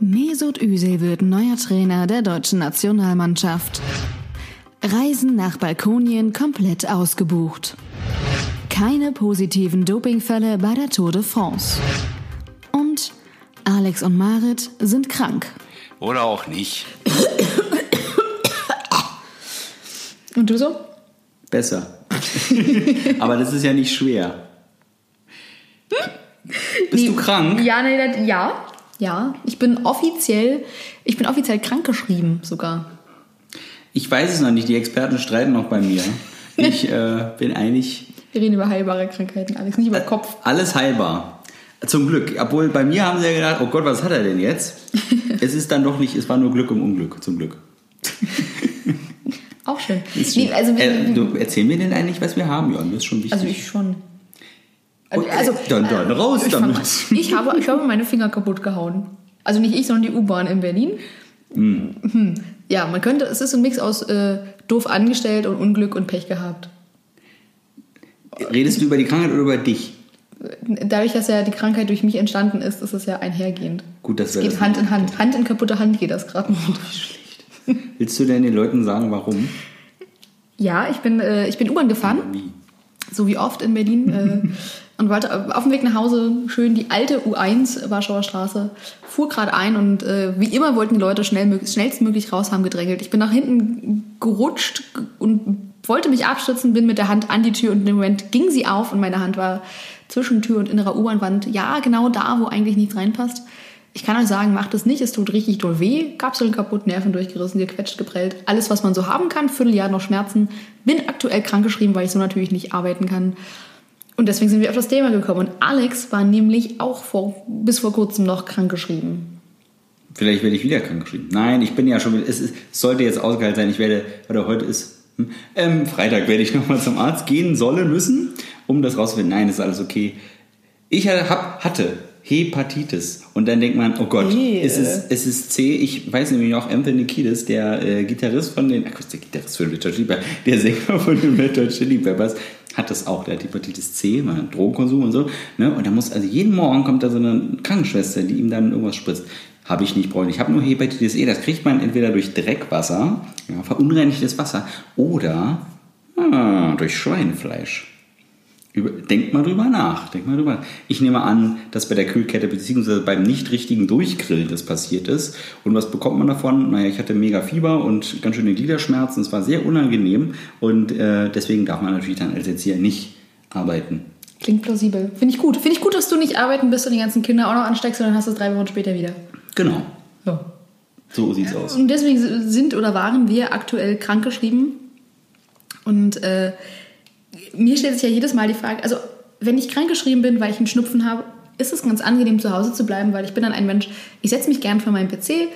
Mesut Özil wird neuer Trainer der deutschen Nationalmannschaft. Reisen nach Balkonien komplett ausgebucht. Keine positiven Dopingfälle bei der Tour de France. Und Alex und Marit sind krank. Oder auch nicht. Und du so? Besser. Aber das ist ja nicht schwer. Bist du krank? Ja, nee, das- ja, ja. Ich bin offiziell, ich bin offiziell krankgeschrieben sogar. Ich weiß es noch nicht. Die Experten streiten noch bei mir. Ich äh, bin eigentlich Wir reden über heilbare Krankheiten, Alex, nicht über Kopf. alles heilbar. Zum Glück. Obwohl bei mir haben sie ja gedacht, oh Gott, was hat er denn jetzt? es ist dann doch nicht, es war nur Glück im Unglück, zum Glück. Auch schön. Ist Nee, also, äh, du, erzähl mir denn eigentlich, was wir haben, Jon? Das ist schon wichtig. also ich schon. Okay, dann- dann raus ich damit. mal- Ich habe, ich habe meine Finger kaputt gehauen. Also nicht ich, sondern die U-Bahn in Berlin. Hm. Ja, man könnte, es ist ein Mix aus äh, doof angestellt und Unglück und Pech gehabt. Redest du über die Krankheit oder über dich? Dadurch, dass ja die Krankheit durch mich entstanden ist, ist es ja einhergehend. Gut, wir geht das Hand in Hand. Hand in kaputte Hand geht das gerade nicht. Willst du denn den Leuten sagen, warum? Ja, ich bin, äh, ich bin U-Bahn gefahren. Wie? so wie oft in Berlin. Äh, und wollte auf dem Weg nach Hause schön die alte U1 Warschauer Straße, fuhr gerade ein und äh, wie immer wollten die Leute schnell, mög- schnellstmöglich raus haben gedrängelt. Ich bin nach hinten gerutscht und wollte mich abstützen, bin mit der Hand an die Tür und dem Moment ging sie auf und meine Hand war zwischen Tür und innerer U-Bahn-Wand. Ja, genau da, wo eigentlich nichts reinpasst. Ich kann euch sagen, macht es nicht, es tut richtig doll weh. Kapseln kaputt, Nerven durchgerissen, gequetscht, geprellt. Alles, was man so haben kann, Vierteljahr noch Schmerzen. Bin aktuell krankgeschrieben, weil ich so natürlich nicht arbeiten kann. Und deswegen sind wir auf das Thema gekommen. Und Alex war nämlich auch vor, bis vor kurzem noch krankgeschrieben. Vielleicht werde ich wieder krankgeschrieben. Nein, ich bin ja schon, es, ist, es sollte jetzt ausgeheilt sein. Ich werde, oder heute ist, hm, ähm, Freitag werde ich nochmal zum Arzt gehen sollen müssen, um das rauszufinden. Nein, ist alles okay. Ich hab, hatte Hepatitis. Und dann denkt man, oh Gott, Ew. es ist, es ist C. Ich weiß nämlich noch, Anthony Kiedis, der äh, Gitarrist von den, ach, der Gitarrist von den Red Hot Chili Peppers, der Sänger von den Red Hot Chili Peppers, hat das auch. Der hat Hepatitis C, mal Drogenkonsum und so. Ne? Und da muss, also jeden Morgen kommt da so eine Krankenschwester, die ihm dann irgendwas spritzt. Habe ich nicht, brauche ich. Ich habe nur Hepatitis E. Das kriegt man entweder durch Dreckwasser, ja, verunreinigtes Wasser, oder ah, durch Schweinefleisch. Über, denkt mal drüber nach. Denkt mal drüber. nach. Ich nehme an, dass bei der Kühlkette bzw. beim nicht richtigen Durchgrillen das passiert ist. Und was bekommt man davon? Naja, ich hatte mega Fieber und ganz schöne Gliederschmerzen. Es war sehr unangenehm und äh, deswegen darf man natürlich dann als Erzieher nicht arbeiten. Klingt plausibel. Finde ich gut. Finde ich gut, dass du nicht arbeiten bist und die ganzen Kinder auch noch ansteckst und dann hast du es drei Wochen später wieder. Genau, Ja. so sieht's aus. Und deswegen sind oder waren wir aktuell krankgeschrieben. Und äh, mir stellt sich ja jedes Mal die Frage, also wenn ich krankgeschrieben bin, weil ich einen Schnupfen habe, ist es ganz angenehm zu Hause zu bleiben, weil ich bin dann ein Mensch, ich setze mich gern vor meinen PC,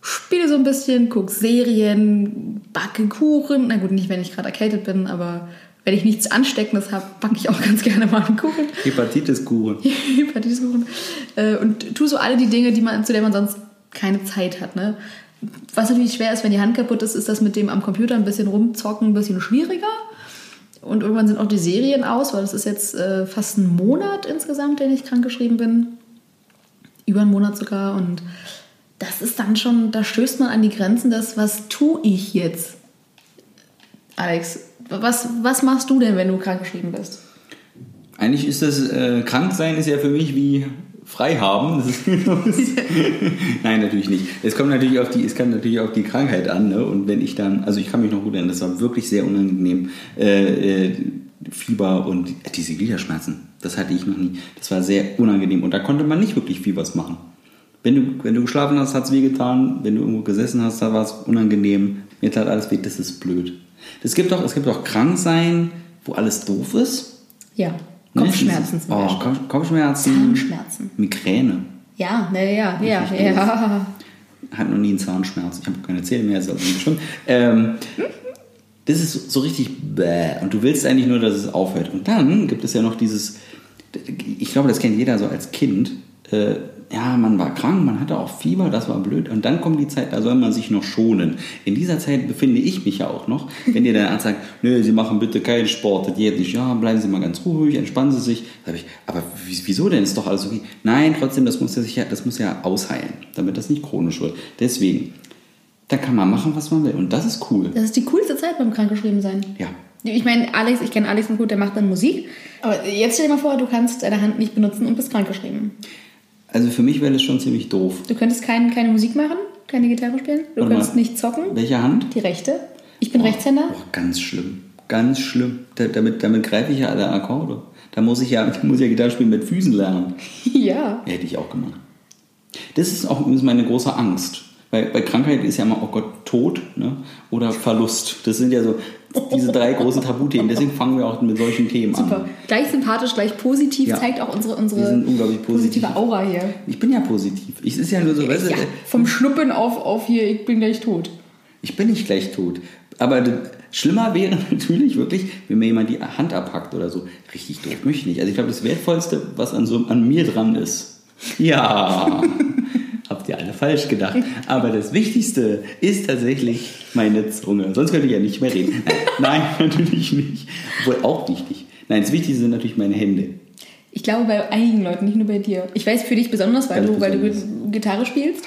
spiele so ein bisschen, gucke Serien, backe Kuchen. Na gut, nicht, wenn ich gerade erkältet bin, aber wenn ich nichts Ansteckendes habe, backe ich auch ganz gerne mal einen Kuchen. Hepatitis-Kuren. Hepatitis-Kuchen. Äh, und tu so alle die Dinge, die man, zu denen man sonst keine Zeit hat. Ne? Was natürlich schwer ist, wenn die Hand kaputt ist, ist das mit dem am Computer ein bisschen rumzocken ein bisschen schwieriger. Und irgendwann sind auch die Serien aus, weil das ist jetzt äh, fast ein Monat insgesamt, den ich krankgeschrieben bin. Über einen Monat sogar. Und das ist dann schon, da stößt man an die Grenzen des, was tue ich jetzt? Alex, was, was machst du denn, wenn du krankgeschrieben bist? Eigentlich ist das, äh, Kranksein ist ja für mich wie frei haben. Das das- Nein, natürlich nicht. Es kommt natürlich auf die, es kommt natürlich auf die Krankheit an. Ne? Und wenn ich dann, also ich kann mich noch gut erinnern, das war wirklich sehr unangenehm. Äh, äh, Fieber und diese Gliederschmerzen, das hatte ich noch nie. Das war sehr unangenehm und da konnte man nicht wirklich viel was machen. Wenn du, wenn du geschlafen hast, hat es wehgetan. Wenn du irgendwo gesessen hast, da war es unangenehm. Mir tat alles weh, das ist blöd. Es gibt auch, es gibt auch Kranksein, wo alles doof ist. Ja? Kopfschmerzen zum oh, Beispiel. Kopf- Kopfschmerzen. Zahnschmerzen. Migräne. Ja, na ja, ja, Richtig ja. Hat noch nie einen Zahnschmerz. Ich habe keine Zähne mehr, ist also nicht schlimm. Ähm, das ist so richtig bäh. Und du willst eigentlich nur, dass es aufhört. Und dann gibt es ja noch dieses, ich glaube, das kennt jeder so als Kind. Äh, ja, man war krank, man hatte auch Fieber, das war blöd. Und dann kommt die Zeit, da soll man sich noch schonen. In dieser Zeit befinde ich mich ja auch noch. Wenn dir der Arzt sagt, nö, Sie machen bitte keinen Sport, das geht nicht. Ja, bleiben Sie mal ganz ruhig, entspannen Sie sich. Sag ich, aber wieso denn? Ist doch alles okay. Nein, trotzdem, das muss ja, sich ja, das muss ja ausheilen, damit das nicht chronisch wird. Deswegen, da kann man machen, was man will. Und das ist cool. Das ist die coolste Zeit beim Krankgeschrieben sein. Ja. Ich meine, Alex, ich kenne Alex noch gut, der macht dann Musik. Aber jetzt stell dir mal vor, du kannst deine Hand nicht benutzen und bist krankgeschrieben. Also für mich wäre das schon ziemlich doof. Du könntest kein, keine Musik machen, keine Gitarre spielen. Du Warte könntest mal. nicht zocken. Welche Hand? Die rechte. Ich bin Rechtshänder. Oh, ganz schlimm. Ganz schlimm. Da, damit, damit greife ich ja alle Akkorde. Da muss ich ja, muss ja Gitarre spielen mit Füßen lernen. ja. Hätte ich auch gemacht. Das ist auch übrigens meine große Angst. Weil bei Krankheit ist ja immer, oh Gott, Tod ne? oder Verlust. Das sind ja so diese drei großen Tabuthemen. Deswegen fangen wir auch mit solchen Themen Super. an. Gleich sympathisch, gleich positiv, Ja. zeigt auch unsere, unsere positive Aura hier. Ich bin ja positiv. Ich ist ja nur so, weißt Ja, vom Schnuppen auf, auf hier, ich bin gleich tot. ich bin nicht gleich tot. Aber schlimmer wäre natürlich wirklich, wenn mir jemand die Hand abhackt oder so. Richtig doof, möchte ich nicht. Also ich glaube, das Wertvollste, was an, so, an mir dran ist. Ja, falsch gedacht. Aber das Wichtigste ist tatsächlich meine Zunge. Sonst könnte ich ja nicht mehr reden. Nein, nein natürlich nicht. Obwohl auch wichtig. Nein, das Wichtigste sind natürlich meine Hände. Ich glaube bei einigen Leuten, nicht nur bei dir. Ich weiß für dich besonders, weil, du, weil du besonders. Gitarre spielst.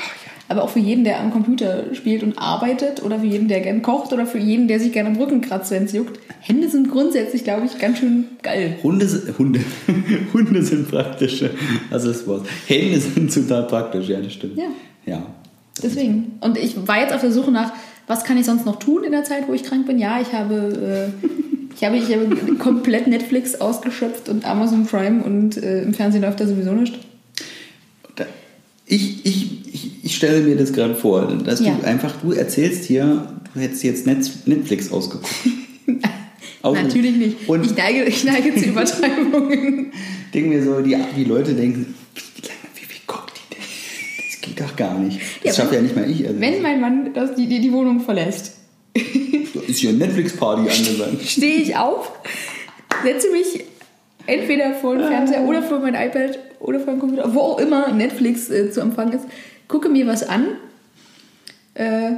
Aber auch für jeden, der am Computer spielt und arbeitet oder für jeden, der gern kocht oder für jeden, der sich gerne am Rücken kratzt, wenn es juckt. Hände sind grundsätzlich, glaube ich, ganz schön geil. Hunde, sind- Hunde, Hunde sind praktische Accessoires. Hände sind total praktisch, ja, das stimmt. Ja. Ja. Deswegen. Und ich war jetzt auf der Suche nach, was kann ich sonst noch tun in der Zeit, wo ich krank bin? Ja, ich habe, äh, ich habe, ich habe komplett Netflix ausgeschöpft und Amazon Prime und äh, im Fernsehen läuft da sowieso nicht. Da- Ich, ich, ich, ich stelle mir das gerade vor, dass Ja. du einfach, du erzählst hier, du hättest jetzt Netflix ausgeguckt. Aus- Natürlich nicht. Und ich, neige, ich neige zu Übertreibungen. denken wir so, die, die Leute denken, wie lange, wie, wie guckt die denn? Doch gar nicht. Das Ja, schafft ja nicht mal ich. Also, Wenn mein Mann das, die, die, die Wohnung verlässt, ist hier Netflix-Party angesagt. stehe ich auf, setze mich entweder vor den Fernseher oder vor mein iPad oder vor den Computer, wo auch immer Netflix äh, zu empfangen ist, gucke mir was an, äh,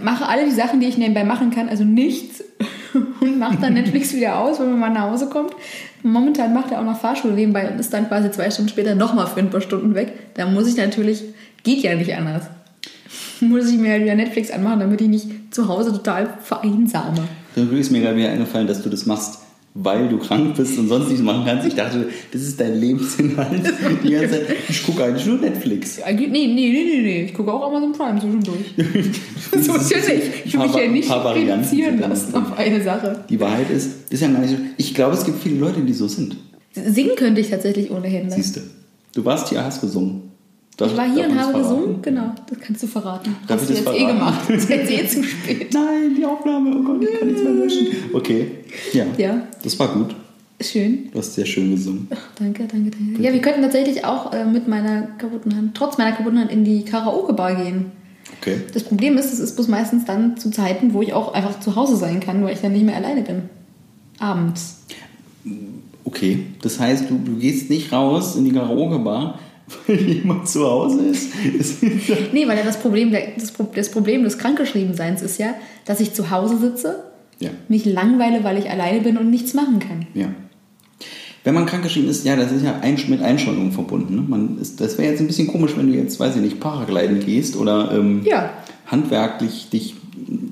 mache alle die Sachen, die ich nebenbei machen kann, also nichts und mache dann Netflix wieder aus, wenn mein Mann nach Hause kommt. Momentan macht er auch noch Fahrschule nebenbei und ist dann quasi zwei Stunden später nochmal für ein paar Stunden weg. Da muss ich natürlich, geht ja nicht anders, muss ich mir halt wieder Netflix anmachen, damit ich nicht zu Hause total vereinsame. Dann ist mir gerade wieder eingefallen, dass du das machst, weil du krank bist und sonst nichts machen kannst. Ich dachte, das ist dein Lebensinhalt. Die ganze Zeit, ich gucke eigentlich nur Netflix. Nee, nee, nee, nee, nee. Ich gucke auch Amazon Prime zwischendurch. so ist ja nicht. Ich will mich ja nicht Paar Varianten reduzieren lassen auf eine Sache. Die Wahrheit ist, das ist ja gar nicht so. Ich glaube, es gibt viele Leute, die so sind. Singen könnte ich tatsächlich ohne Hände. Siehst du. Du warst hier, hast gesungen. Darf- Ich war hier und habe gesungen. Genau, das kannst du verraten. Darf Hast ich du jetzt eh verraten? gemacht. Das ist jetzt eh zu spät. Nein, die Aufnahme, oh Gott, ich kann nichts mehr löschen. Okay, ja. Ja. Das war gut. Schön. Du hast sehr schön gesungen. Ach, danke, danke, danke. Ja, wir könnten tatsächlich auch äh, mit meiner kaputten Hand, trotz meiner kaputten Hand, in die Karaoke-Bar gehen. Okay. Das Problem ist, es ist bloß meistens dann zu Zeiten, wo ich auch einfach zu Hause sein kann, weil ich dann nicht mehr alleine bin. Abends. Okay, das heißt, du, du gehst nicht raus in die Karaoke-Bar, weil jemand zu Hause ist. Nee, weil ja das Problem, das, das Problem des Krankgeschriebenseins ist ja, dass ich zu Hause sitze, ja, mich langweile, weil ich alleine bin und nichts machen kann. ja. Wenn man krankgeschrieben ist, ja, das ist ja mit Einschränkungen verbunden. Ne? Man ist, das wäre jetzt ein bisschen komisch, wenn du jetzt, weiß ich nicht, Paragliden gehst oder ähm, Ja. handwerklich dich.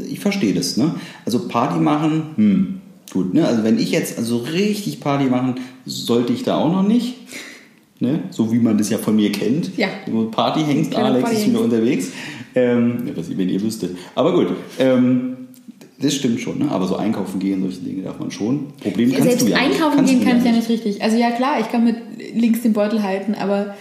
Ich verstehe das. Ne? Also Party machen, hm, gut. Ne? Also wenn ich jetzt also richtig Party machen, sollte ich da auch noch nicht. Ne? So wie man das ja von mir kennt. Ja. Party Kleiner Alex ist Partyhengst. wieder unterwegs. Ähm, ja, was, wenn ihr wüsstet. Aber gut. Ähm, das stimmt schon, ne? aber so einkaufen gehen, solche Dinge darf man schon. Problem kannst Selbst du ja einkaufen nicht. gehen Kannst kann du ich ja nicht richtig. Also ja klar, ich kann mit links den Beutel halten, aber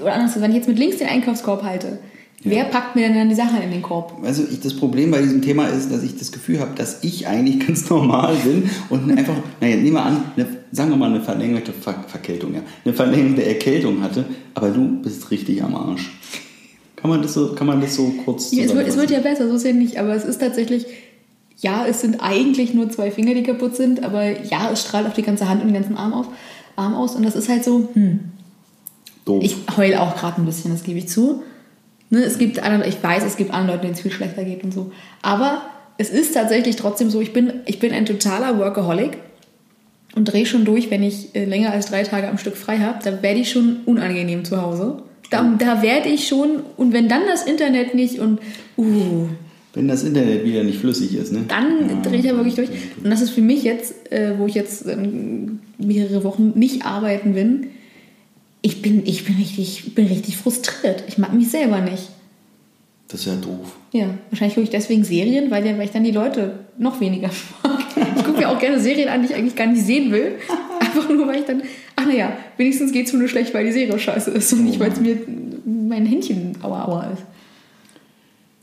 oder anders, wenn ich jetzt mit links den Einkaufskorb halte, wer packt mir denn dann die Sachen in den Korb? Also ich, das Problem bei diesem Thema ist, dass ich das Gefühl habe, dass ich eigentlich ganz normal bin und einfach, naja, nehmen wir an, eine, sagen wir mal eine verlängerte Ver Verkältung, ja, eine verlängerte Erkältung hatte, aber du bist richtig am Arsch. Kann man das so, kann man das so kurz Ja, es, wird, es wird ja besser, so ist ja nicht, aber es ist tatsächlich, ja, es sind eigentlich nur zwei Finger, die kaputt sind, aber ja, es strahlt auf die ganze Hand und den ganzen Arm, auf, Arm aus und das ist halt so, hm, Doof. Ich heul auch gerade ein bisschen, das gebe ich zu. Ne, es gibt andere, ich weiß, es gibt andere Leute, denen es viel schlechter geht und so. Aber es ist tatsächlich trotzdem so, ich bin, ich bin ein totaler Workaholic und drehe schon durch, wenn ich äh, länger als drei Tage am Stück frei habe. Da werde ich schon unangenehm zu Hause. Da, da werde ich schon, und wenn dann das Internet nicht und, uh, Wenn das Internet wieder nicht flüssig ist, ne? dann drehe ich ja wirklich durch. Und das ist für mich jetzt, äh, wo ich jetzt ähm, mehrere Wochen nicht arbeiten bin, ich bin, ich bin richtig, ich bin richtig frustriert. Ich mag mich selber nicht. Das ist ja doof. Ja, wahrscheinlich gucke ich deswegen Serien, weil, ja- weil ich dann die Leute noch weniger mag. Ich gucke mir auch gerne Serien an, die ich eigentlich gar nicht sehen will. Einfach nur, weil ich dann, ach naja, wenigstens geht es mir nur schlecht, weil die Serie scheiße ist und nicht, weil es mir mein Händchen aua aua ist.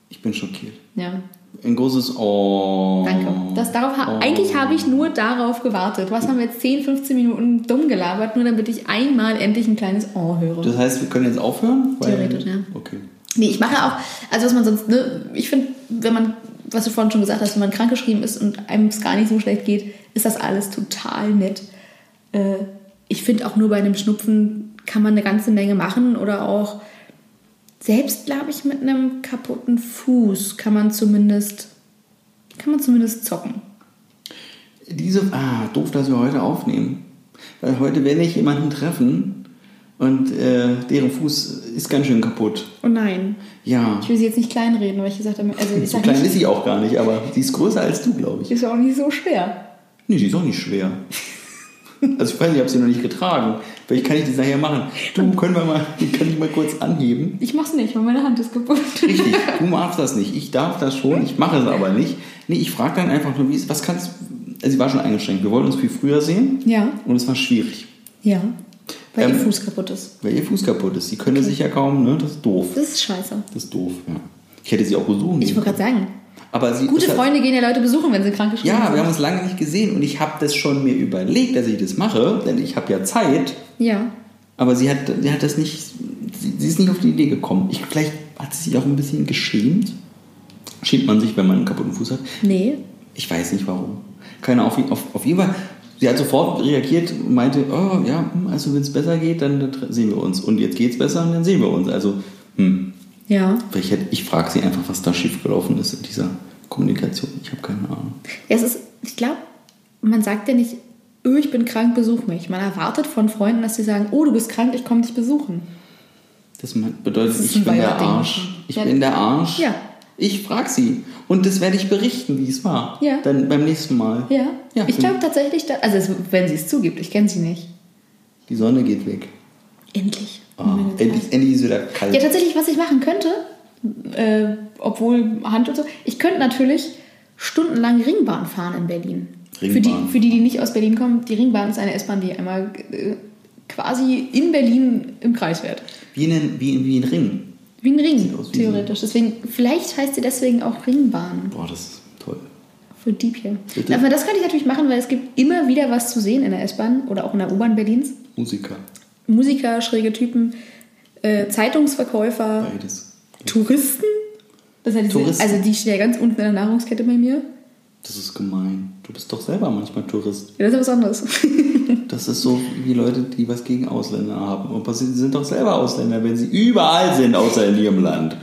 Ich bin schockiert. Ja, Ein großes Oh. danke. Das, darauf, Oh. Eigentlich habe ich nur darauf gewartet. Was haben wir jetzt 10, 15 Minuten dumm gelabert, nur damit ich einmal endlich ein kleines Oh höre. Das heißt, wir können jetzt aufhören? Theoretisch, ja. Okay. Nee, ich mache auch, also was man sonst, ne, ich finde, wenn man, was du vorhin schon gesagt hast, wenn man krankgeschrieben ist und einem es gar nicht so schlecht geht, ist das alles total nett. Äh, ich finde auch nur bei einem Schnupfen kann man eine ganze Menge machen oder auch selbst, glaube ich, mit einem kaputten Fuß kann man zumindest, kann man zumindest zocken. Diese, ah, doof, dass wir heute aufnehmen. Weil heute werde ich jemanden treffen und äh, deren Fuß ist ganz schön kaputt. Oh nein. Ja. Ich will sie jetzt nicht kleinreden, weil ich gesagt habe, also ich So klein ist sie auch gar nicht, aber sie ist größer als du, glaube ich. ist ja auch nicht so schwer. Nee, die ist auch nicht schwer. Also ich weiß nicht, ich habe sie noch nicht getragen. Vielleicht kann ich das nachher machen. Du, können wir mal, die kann ich mal kurz anheben. Ich mach's nicht, weil meine Hand ist kaputt. Richtig, du machst das nicht. Ich darf das schon, ich mache es aber nicht. Nee, ich frage dann einfach nur, wie was kannst also sie war schon eingeschränkt. Wir wollten uns viel früher sehen Ja. und es war schwierig, Ja. Weil Ähm, ihr Fuß kaputt ist. weil ihr Fuß kaputt ist. Sie könnte sich ja kaum, ne? Das ist doof. Das ist scheiße. Das ist doof, ja. Ich hätte sie auch besuchen Ich wollte gerade sagen, Aber sie gute halt- Freunde gehen ja Leute besuchen, wenn sie krank geschrieben Ja, sind. wir haben uns lange nicht gesehen und ich habe das schon mir überlegt, dass ich das mache, denn ich habe ja Zeit. Ja. Aber sie hat, sie hat das nicht, sie, sie ist nicht auf die Idee gekommen. Ich, vielleicht hat sie sich auch ein bisschen geschämt. Schämt man sich, wenn man einen kaputten Fuß hat? Nee. Ich weiß nicht warum. Keine auf, auf, auf jeden Fall. Sie hat sofort reagiert und meinte, oh ja, also wenn es besser geht, dann, sehen wir uns. Und jetzt geht es besser und dann sehen wir uns. Also, hm, Ja. hätte, ich frage sie einfach, was da schiefgelaufen ist in dieser Kommunikation. Ich habe keine Ahnung. ja es ist, ich glaube, man sagt ja nicht, oh, ich bin krank, besuch mich. Man erwartet von Freunden, dass sie sagen, oh, du bist krank, ich komme dich besuchen. Das bedeutet, Das ich bin der. Arsch. Ich Ja. bin der Arsch. Ja. Ich frage sie. Und das werde ich berichten, wie es war. Ja. Dann beim nächsten Mal. Ja. Ja, ich glaube tatsächlich, also wenn sie es zugibt, ich kenne sie nicht. Die Sonne geht weg. Endlich. Ah, endlich, endlich ist wieder kalt. Ja, tatsächlich, was ich machen könnte, äh, obwohl Hand und so, ich könnte natürlich stundenlang Ringbahn fahren in Berlin. Für die, Ringbahn. für die, die nicht aus Berlin kommen, die Ringbahn ist eine S-Bahn, die einmal äh, quasi in Berlin im Kreis fährt. Wie, ein, wie, wie ein Ring. Wie ein Ring, theoretisch. Deswegen, vielleicht heißt sie deswegen auch Ringbahn Boah, das ist toll. für Dieb hier. Bitte? Aber das könnte ich natürlich machen, weil es gibt immer wieder was zu sehen in der S-Bahn oder auch in der U-Bahn Berlins. Musiker. Musiker, schräge Typen, äh, Zeitungsverkäufer, Beides. Touristen. Das diese, Touristen. Also die stehen ja ganz unten in der Nahrungskette bei mir. Das ist gemein. Du bist doch selber manchmal Tourist. Ja, das ist ja was anderes. Das ist so wie Leute, die was gegen Ausländer haben. Aber sie sind doch selber Ausländer, wenn sie überall sind, außer in ihrem Land.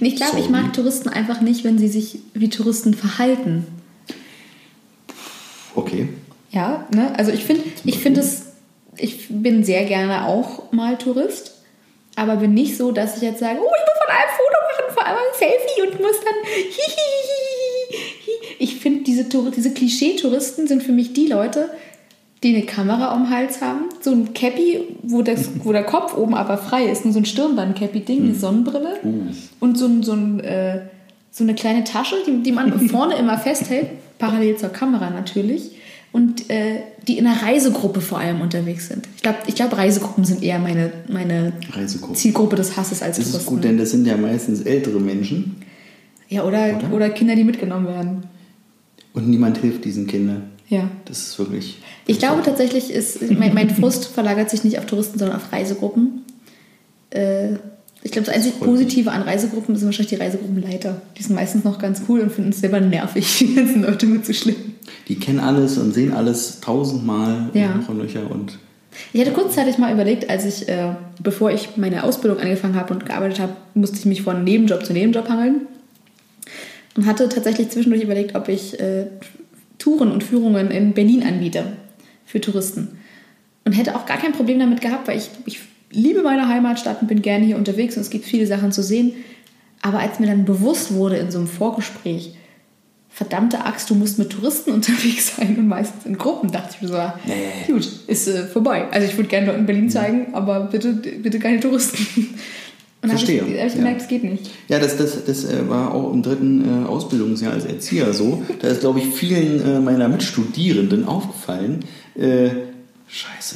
ich glaube, ich mag Touristen einfach nicht, wenn sie sich wie Touristen verhalten. Okay. Ja, ne? Also ich finde, ich finde es, ich bin sehr gerne auch mal Tourist, aber bin nicht so, dass ich jetzt sage, oh, ich muss von einem Foto machen, vor allem ein Selfie und muss dann hihihihi. Ich finde, diese, diese Klischee-Touristen sind für mich die Leute, die eine Kamera um den Hals haben, so ein Cappy, wo, das, wo der Kopf oben aber frei ist, nur so ein Stirnband-Cappy-Ding, eine Sonnenbrille und so, ein, so, ein, äh, so eine kleine Tasche, die, die man vorne immer festhält, parallel zur Kamera natürlich. Und äh, die in einer Reisegruppe vor allem unterwegs sind. Ich glaube, ich glaub, Reisegruppen sind eher meine, meine. Zielgruppe des Hasses als Das ist Touristen. gut, denn das sind ja meistens ältere Menschen ja, oder, oder? Kinder, die mitgenommen werden. und niemand hilft diesen Kindern. Ja. Das ist wirklich. Ich glaube tatsächlich, ist, mein, mein Frust verlagert sich nicht auf Touristen, sondern auf Reisegruppen. Äh, ich glaube, das einzig freut mich. Positive an Reisegruppen sind wahrscheinlich die Reisegruppenleiter. Die sind meistens noch ganz cool und finden es selber nervig, die ganzen Leute mitzuschleppen. Die kennen alles und sehen alles tausendmal Ja. und noch und nöcher und Ich hatte kurzzeitig mal überlegt, als ich, äh, bevor ich meine Ausbildung angefangen habe und gearbeitet habe, musste ich mich von Nebenjob zu Nebenjob hangeln. Und hatte tatsächlich zwischendurch überlegt, ob ich äh, Touren und Führungen in Berlin anbiete für Touristen. Und hätte auch gar kein Problem damit gehabt, weil ich, ich liebe meine Heimatstadt und bin gerne hier unterwegs und es gibt viele Sachen zu sehen. Aber als mir dann bewusst wurde in so einem Vorgespräch, verdammte Axt, du musst mit Touristen unterwegs sein und meistens in Gruppen, dachte ich mir so, nee. gut, ist äh, vorbei. Also ich würde gerne Leuten Berlin zeigen, aber bitte, bitte keine Touristen. Und Verstehe. habe ich, hab ich gemerkt, es geht nicht. Ja, das, das, das äh, war auch im dritten äh, Ausbildungsjahr als Erzieher so. Da ist, glaube ich, vielen äh, meiner Mitstudierenden aufgefallen, äh, scheiße,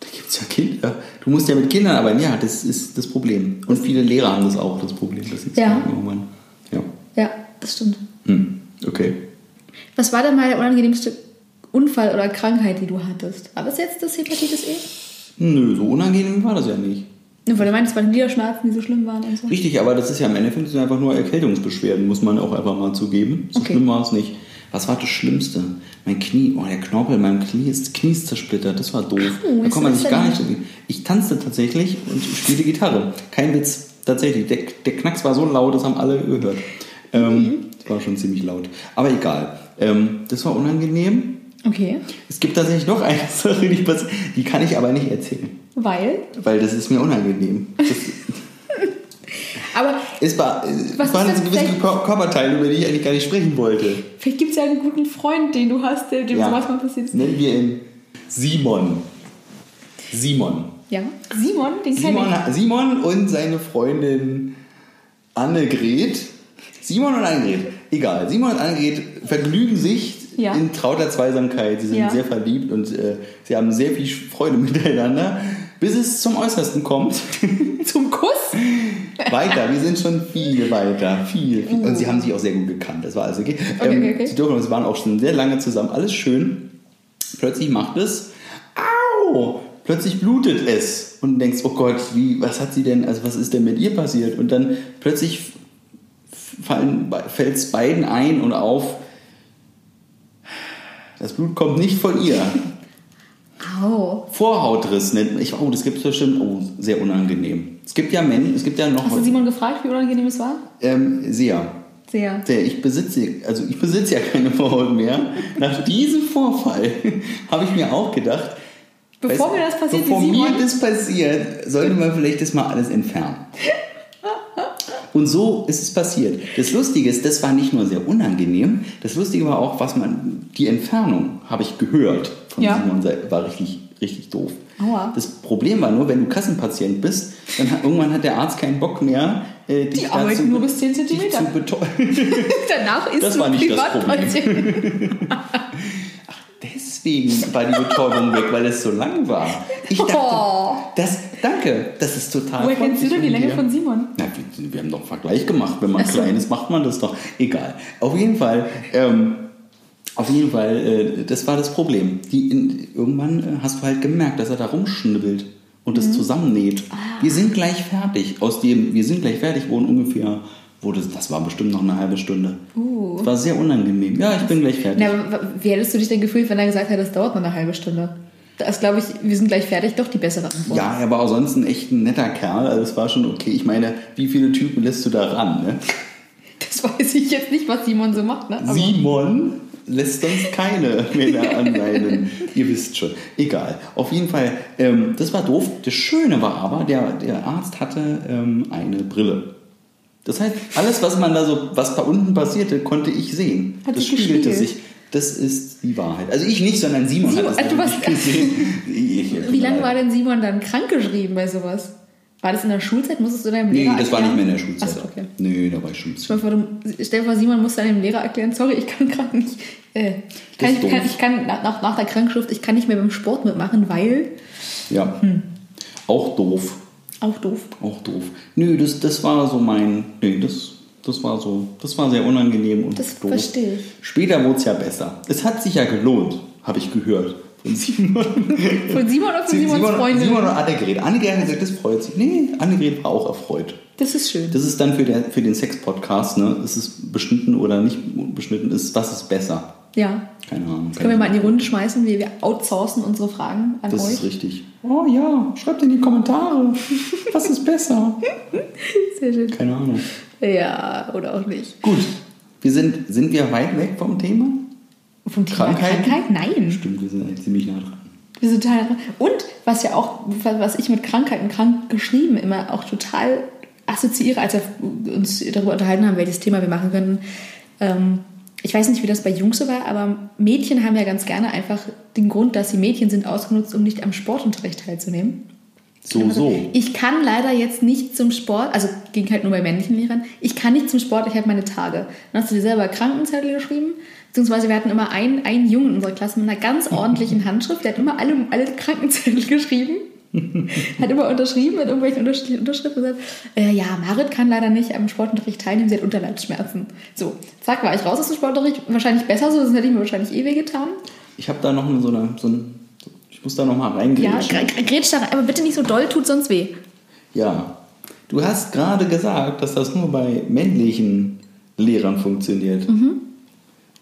da gibt es ja Kinder. Du musst ja mit Kindern arbeiten. Ja, das ist das Problem. Und viele Lehrer haben das auch, das Problem. Das Ja. irgendwann. Ja. Ja, das stimmt. Hm. Okay. Was war denn mal der unangenehmste Unfall oder Krankheit, die du hattest? War das jetzt das Hepatitis E? Nö, so unangenehm war das ja nicht. Weil du meinst, es waren Niederschmerzen, die so schlimm waren und so. Richtig, aber das ist ja im Endeffekt sind einfach nur Erkältungsbeschwerden, muss man auch einfach mal zugeben. So Okay. schlimm war es nicht. Was war das Schlimmste? Mein Knie, oh, der Knorpel in meinem Knie ist, Knie ist zersplittert, das war doof. Oh, da kommt man sich gar nicht. Ich tanzte tatsächlich und spielte Gitarre. Kein Witz, tatsächlich. Der, der Knacks war so laut, das haben alle gehört. Ähm, Mhm. Das war schon ziemlich laut. Aber egal. Ähm, das war unangenehm. Okay. Es gibt tatsächlich noch eine Sache, die passiert, die kann ich aber nicht erzählen. Weil? Weil das ist mir unangenehm. Aber Es war, es so denn gewisse vielleicht- Kör- Körperteile, über die ich eigentlich gar nicht sprechen wollte. vielleicht gibt es ja einen guten Freund, den du hast, der- dem sowas mal passiert ist. Nennen wir ihn Simon. Simon. Ja. Simon, den kenne Simon, ich. Simon und seine Freundin Annegret. Simon und Annegret. Egal. Simon und Annegret vergnügen sich Ja. in trauter Zweisamkeit. Sie sind Ja. sehr verliebt und äh, sie haben sehr viel Freude miteinander, bis es zum Äußersten kommt. Zum Kuss? weiter, wir sind schon viel weiter, viel, viel. Und sie haben sich auch sehr gut gekannt. Das war also okay. Okay, okay, okay. Sie dürfen, sie waren auch schon sehr lange zusammen, alles schön. Plötzlich macht es, au, plötzlich blutet es und du denkst, oh Gott, wie, was hat sie denn, also was ist denn mit ihr passiert? Und dann plötzlich fällt es beiden ein und auf, das Blut kommt nicht von ihr. Au. Vorhautriss nennt ich, oh, das gibt es bestimmt, oh, sehr unangenehm. Es gibt ja Menschen, es gibt ja noch Hast du Simon gefragt, wie unangenehm es war? ähm, sehr. Sehr. Der, ich besitze, also ich besitze ja keine Vorhaut mehr. Nach diesem Vorfall habe ich mir auch gedacht, Bevor mir das passiert, bevor mir das passiert, sollte man vielleicht das mal alles entfernen. Und so ist es passiert. Das Lustige ist, das war nicht nur sehr unangenehm, das Lustige war auch, was man, die Entfernung habe ich gehört von Ja. Simon, war richtig, richtig doof. Aua. Das Problem war nur, wenn du Kassenpatient bist, dann hat, irgendwann hat der Arzt keinen Bock mehr, äh, Die arbeiten nur bis 10 dich Zentimeter. zu betäuben. Danach ist Das war nicht das Privatpatient. Deswegen war die Betäubung weg, weil es so lang war. Ich dachte, Oh. das, danke, das ist total Woher kennst du denn die Länge dir. von Simon? Na, wir, wir haben doch einen Vergleich gemacht. Wenn man so. klein ist, macht man das doch. Egal. Auf jeden Fall, ähm, auf jeden Fall, äh, das war das Problem. Die in, irgendwann äh, hast du halt gemerkt, dass er da rumschnibbelt und Mhm. das zusammennäht. Ah. Wir sind gleich fertig. Aus dem, wir sind gleich fertig, wurden ungefähr, wurde, das war bestimmt noch eine halbe Stunde. Uh. Das war sehr unangenehm. Ja, ich bin gleich fertig. Na, wie hättest du dich denn gefühlt, wenn er gesagt hätte, das dauert noch eine halbe Stunde? Da ist, glaube ich, wir sind gleich fertig, doch die bessere Antwort. Ja, er war auch sonst ein echt netter Kerl. Also es war schon okay. Ich meine, wie viele Typen lässt du da ran? Ne? Das weiß ich jetzt nicht, was Simon so macht. Ne? Aber Simon lässt sonst keine Männer anleiten. Ihr wisst schon. Egal. Auf jeden Fall, ähm, das war doof. Das Schöne war aber, der, der Arzt hatte ähm, eine Brille. Das heißt, alles, was man da so, was da unten passierte, konnte ich sehen. Hat das spiegelte gespiegelt. sich. Das ist die Wahrheit. Also ich nicht, sondern Simon, Simon, hat das also warst- gesehen. Ich, Wie lange war denn Simon dann krankgeschrieben bei sowas? War das in der Schulzeit? Musstest du deinem Nee, Lehrer das war nicht erklären? mehr in der Schulzeit. Achso, okay. Nee, da war ich schon Stell dir vor, Simon muss deinem Lehrer erklären, sorry, ich kann gerade nicht, äh, ich kann, ich kann, ich kann nach, nach, nach der Krankschrift, ich kann nicht mehr beim Sport mitmachen, weil, Ja. Hm. Auch doof. Auch doof. Auch doof. Nö, das, das war so mein. Nee, das, das war so. Das war sehr unangenehm und Das doof. verstehe ich. Später wurde es ja besser. Es hat sich ja gelohnt, habe ich gehört. Von Simon. Von Simon oder von Simons Simon, Freundin? Simon und Annegret. Annegret hat gesagt, das freut sich. Nee, Annegret war auch erfreut. Das ist schön. Das ist dann für, der, für den Sex-Podcast, ne? Ist es beschnitten oder nicht beschnitten ist, was ist besser? Ja. Keine Ahnung. Können wir mal in die Runde schmeißen, wie wir outsourcen unsere Fragen an Das euch? ist richtig. Oh ja, schreibt in die Kommentare. Was ist besser? Sehr schön. Keine Ahnung. Ja, oder auch nicht. Gut. Wir sind, sind wir weit weg vom Thema? Vom Thema Krankheiten? Krankheit? Nein. Stimmt, wir sind eigentlich ziemlich nah dran. Wir sind total Und was ja auch, was ich mit Krankheiten krank geschrieben immer auch total assoziiere, als wir uns darüber unterhalten haben, welches Thema wir machen können. Ähm, ich weiß nicht, wie das bei Jungs so war, aber Mädchen haben ja ganz gerne einfach den Grund, dass sie Mädchen sind, ausgenutzt, um nicht am Sportunterricht teilzunehmen. So, Also, so. Ich kann leider jetzt nicht zum Sport, also ging halt nur bei männlichen Lehrern, ich kann nicht zum Sport, ich habe meine Tage. Dann hast du dir selber Krankenzettel geschrieben, beziehungsweise wir hatten immer einen, einen Jungen in unserer Klasse mit einer ganz ordentlichen Handschrift, der hat immer alle, alle Krankenzettel geschrieben. hat immer unterschrieben mit irgendwelchen unterschiedlichen Unterschriften gesagt, äh, ja, Marit kann leider nicht am Sportunterricht teilnehmen, sie hat Unterleibsschmerzen. So, zack, war ich raus aus dem Sportunterricht. Wahrscheinlich besser so, sonst hätte ich mir wahrscheinlich eh wehgetan. Ich habe da noch so, eine, so ein. Ich muss da noch mal reingehen. Ja, gr- gr- grätsch da rein, aber bitte nicht so doll, tut sonst weh. Ja. Du hast gerade gesagt, dass das nur bei männlichen Lehrern funktioniert. Mhm.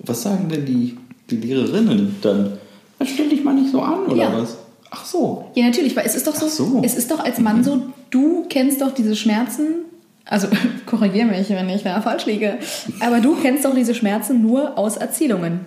Was sagen denn die, die Lehrerinnen dann? Stell dich mal nicht so an, oder Ja. was? Ach so. Ja, natürlich, weil es ist doch so, so. es ist doch als Mann so, du kennst doch diese Schmerzen, also korrigier mich, wenn ich da falsch liege, aber du kennst doch diese Schmerzen nur aus Erzählungen.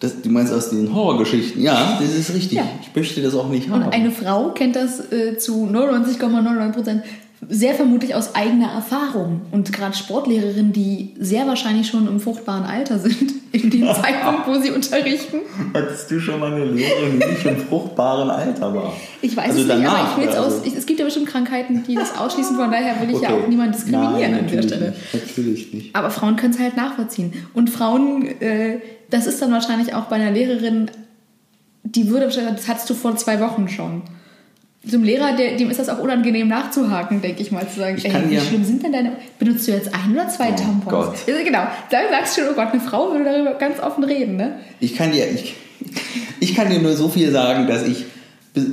Das, du meinst aus den Horrorgeschichten? Ja, das ist richtig. Ja. Ich möchte das auch nicht haben. Und eine Frau kennt das äh, zu 99,99 Prozent sehr vermutlich aus eigener Erfahrung. Und gerade Sportlehrerinnen, die sehr wahrscheinlich schon im fruchtbaren Alter sind, in dem Zeitpunkt, wo sie unterrichten. Hattest du schon mal eine Lehrerin, die nicht im fruchtbaren Alter war? Ich weiß Also es nicht, aber danach, ich will es also. aus. Ich, es gibt ja bestimmt Krankheiten, die das ausschließen, von daher will ich ja Okay. auch niemanden diskriminieren Nein, an der Stelle. Nicht. Natürlich nicht. Aber Frauen können es halt nachvollziehen. Und Frauen, äh, das ist dann wahrscheinlich auch bei einer Lehrerin, die würde wahrscheinlich, das hattest du vor zwei Wochen schon. So einem Lehrer, der, dem ist das auch unangenehm nachzuhaken, denke ich mal, zu sagen, ey, wie dir- schlimm sind denn deine, benutzt du jetzt ein oder zwei Oh Tampons? Gott. Ja, Genau, da sagst du schon, oh Gott, eine Frau würde darüber ganz offen reden, ne? Ich kann dir, ich, ich kann dir nur so viel sagen, dass ich,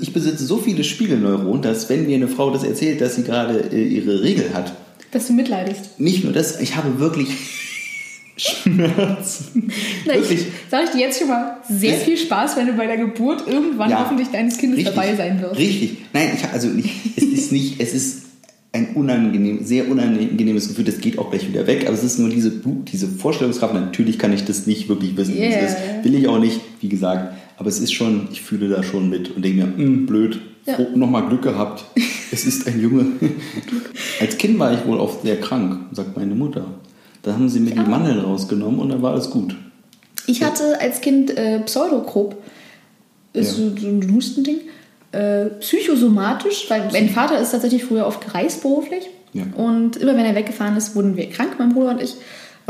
ich besitze so viele Spiegelneuronen, dass wenn mir eine Frau das erzählt, dass sie gerade äh, ihre Regel hat, Dass du mitleidest. nicht nur das, ich habe wirklich Schmerzen. Na, ich, Wirklich. sag ich dir jetzt schon mal, sehr viel Spaß, wenn du bei der Geburt irgendwann Ja. hoffentlich deines Kindes Richtig. dabei sein wirst. Richtig. Nein, ich, also nicht, es ist nicht, es ist ein unangenehm, sehr unangenehmes Gefühl, das geht auch gleich wieder weg, aber es ist nur diese, diese Vorstellungskraft, natürlich kann ich das nicht wirklich wissen, wie Yeah. es ist, will ich auch nicht, wie gesagt, aber es ist schon, ich fühle da schon mit und denke mir, "Hm, blöd, Ja. nochmal Glück gehabt, es ist ein Junge. Als Kind war ich wohl oft sehr krank, sagt meine Mutter. Da haben sie mir die Mandeln rausgenommen und dann war alles gut. Ich hatte als Kind äh, Pseudogrop, ist Ja. so, so ein Hustending, äh, psychosomatisch, weil mein Vater ist tatsächlich früher oft gereist beruflich Ja. und immer wenn er weggefahren ist, wurden wir krank, mein Bruder und ich.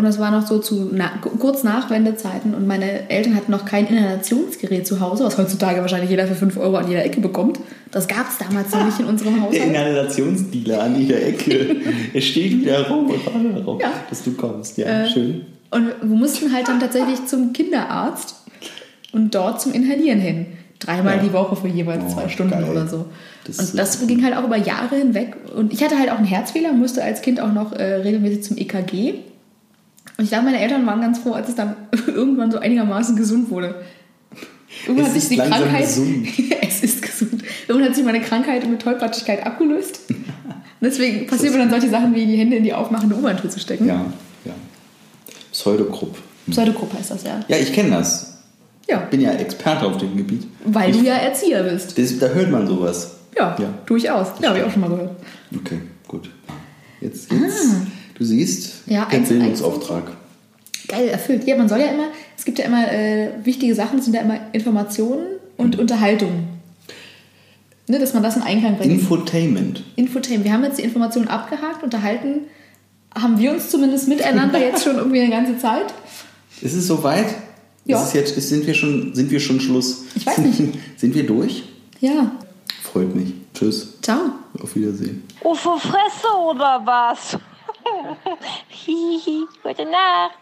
Und das war noch so zu na, kurz nach Wendezeiten und meine Eltern hatten noch kein Inhalationsgerät zu Hause, was heutzutage wahrscheinlich jeder für 5 Euro an jeder Ecke bekommt. Das gab es damals noch nicht in unserem Der Haushalt. Inhalationsdealer an jeder Ecke. er steht wieder rum und wartet darauf, Ja. dass du kommst. Ja, Äh, schön. Und wir mussten halt dann tatsächlich zum Kinderarzt und dort zum Inhalieren hin. Dreimal Ja. die Woche für jeweils Oh, zwei Stunden geil. oder so. Das und das ging halt auch über Jahre hinweg. Und ich hatte halt auch einen Herzfehler, musste als Kind auch noch äh, regelmäßig zum EKG. Und ich glaube, meine Eltern waren ganz froh, als es dann irgendwann so einigermaßen gesund wurde. Irgendwann Es hat sich die Krankheit. gesund. es ist gesund. Irgendwann hat sich meine Krankheit mit Tollpatschigkeit abgelöst. Deswegen passieren mir dann solche Sachen wie die Hände in die aufmachende U-Bahn-Tür zu stecken. Ja, ja. Pseudogrupp. Pseudogruppe heißt das ja. Ja, ich kenne das. Ja. Bin ja Experte auf dem Gebiet. Weil ich, du ja Erzieher bist. das, Da hört man sowas. Ja, Ja. durchaus. Ja, habe ich auch schon mal gehört. Okay, gut. Jetzt, jetzt. Du siehst. Ja, Bildungsauftrag. Geil, erfüllt. Ja, man soll ja immer, es gibt ja immer äh, wichtige Sachen, sind ja immer Informationen und Unterhaltung. Ne, dass man das in Einklang bringt. Infotainment. Infotainment. Wir haben jetzt die Informationen abgehakt, unterhalten haben wir uns zumindest miteinander jetzt schon irgendwie eine ganze Zeit. Ist es soweit? Ja. Ist es jetzt, ist, sind, wir schon, sind wir schon Schluss? Ich weiß nicht. sind wir durch? Ja. Freut mich. Tschüss. Ciao. Auf Wiedersehen. Die Fresse oder was? Goedenacht.